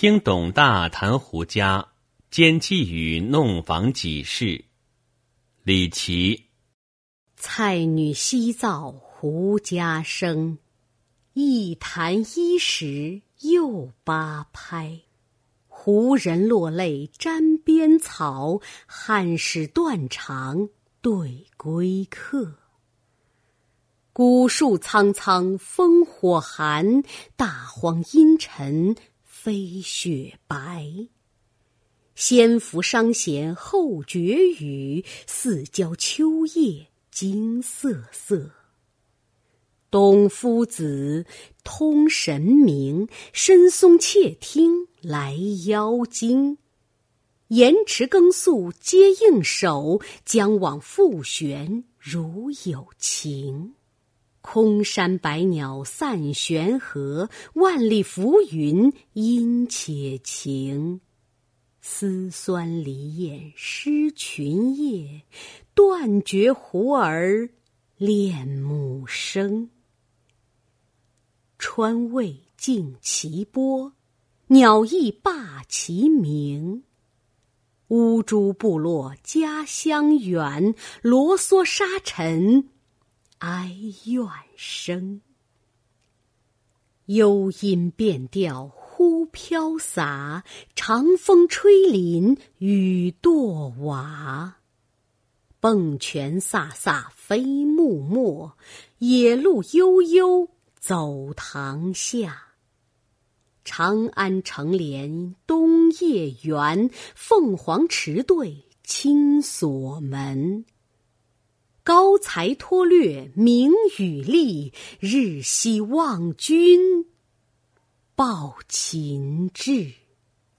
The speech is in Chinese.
听董大谈胡家，兼寄语弄房几事。李琦，菜女西造胡家生，一弹一时又八拍。胡人落泪沾边草，汉使断肠对归客。古树苍苍烽火寒，大荒阴沉。飞雪白，先伏商弦后绝雨，四郊秋叶金瑟瑟。东夫子通神明，深松窃听来妖精。延迟更宿皆应手，将往复旋如有情。空山百鸟散玄河，万里浮云阴且晴。丝酸离雁失群夜，断绝胡儿恋母声。川渭尽其波，鸟亦罢其鸣。乌珠部落家乡远，罗嗦沙尘。哀怨声，幽音变调忽飘洒，长风吹林雨堕瓦。蹦泉飒飒飞木末，野鹿悠悠走塘下。长安城连东夜圆，凤凰池对青锁门。高才脱略名与利，日夕望君报秦志。